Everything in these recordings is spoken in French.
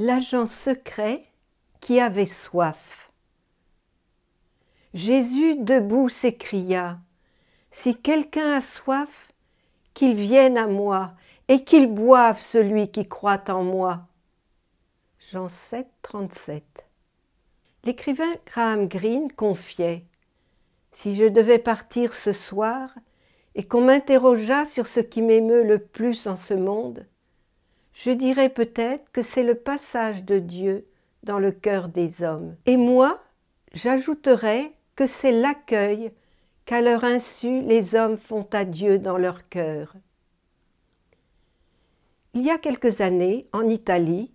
L'agent secret qui avait soif. Jésus debout s'écria, Si quelqu'un a soif, qu'il vienne à moi et qu'il boive celui qui croit en moi. Jean 7, 37. L'écrivain Graham Greene confiait Si je devais partir ce soir et qu'on m'interrogeât sur ce qui m'émeut le plus en ce monde, je dirais peut-être que c'est le passage de Dieu dans le cœur des hommes. Et moi, j'ajouterais que c'est l'accueil qu'à leur insu les hommes font à Dieu dans leur cœur. Il y a quelques années, en Italie,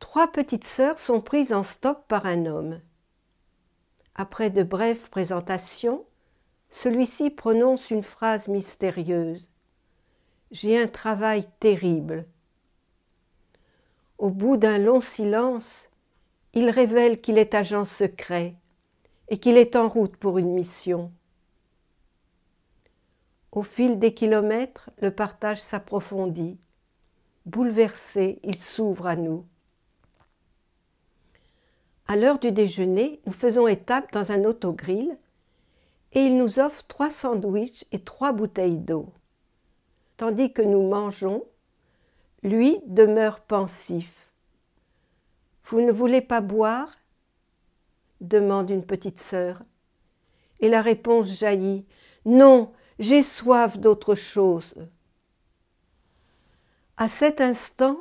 trois petites sœurs sont prises en stop par un homme. Après de brèves présentations, celui-ci prononce une phrase mystérieuse. J'ai un travail terrible. Au bout d'un long silence, il révèle qu'il est agent secret et qu'il est en route pour une mission. Au fil des kilomètres, le partage s'approfondit. Bouleversé, il s'ouvre à nous. À l'heure du déjeuner, nous faisons étape dans un autogrill et il nous offre trois sandwichs et trois bouteilles d'eau. Tandis que nous mangeons, lui demeure pensif. Vous ne voulez pas boire? demande une petite sœur. Et la réponse jaillit Non, j'ai soif d'autre chose. À cet instant,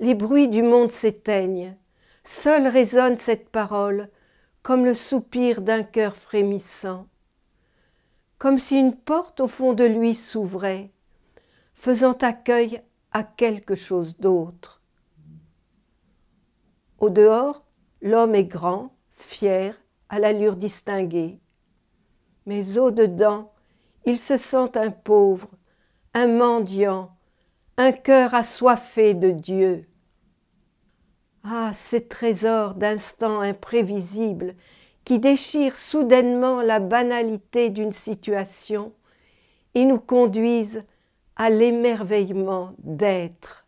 les bruits du monde s'éteignent. Seule résonne cette parole, comme le soupir d'un cœur frémissant, comme si une porte au fond de lui s'ouvrait, faisant accueil à quelque chose d'autre. Au dehors, l'homme est grand, fier, à l'allure distinguée. Mais au-dedans, il se sent un pauvre, un mendiant, un cœur assoiffé de Dieu. Ah, ces trésors d'instants imprévisibles qui déchirent soudainement la banalité d'une situation et nous conduisent à l'émerveillement d'être.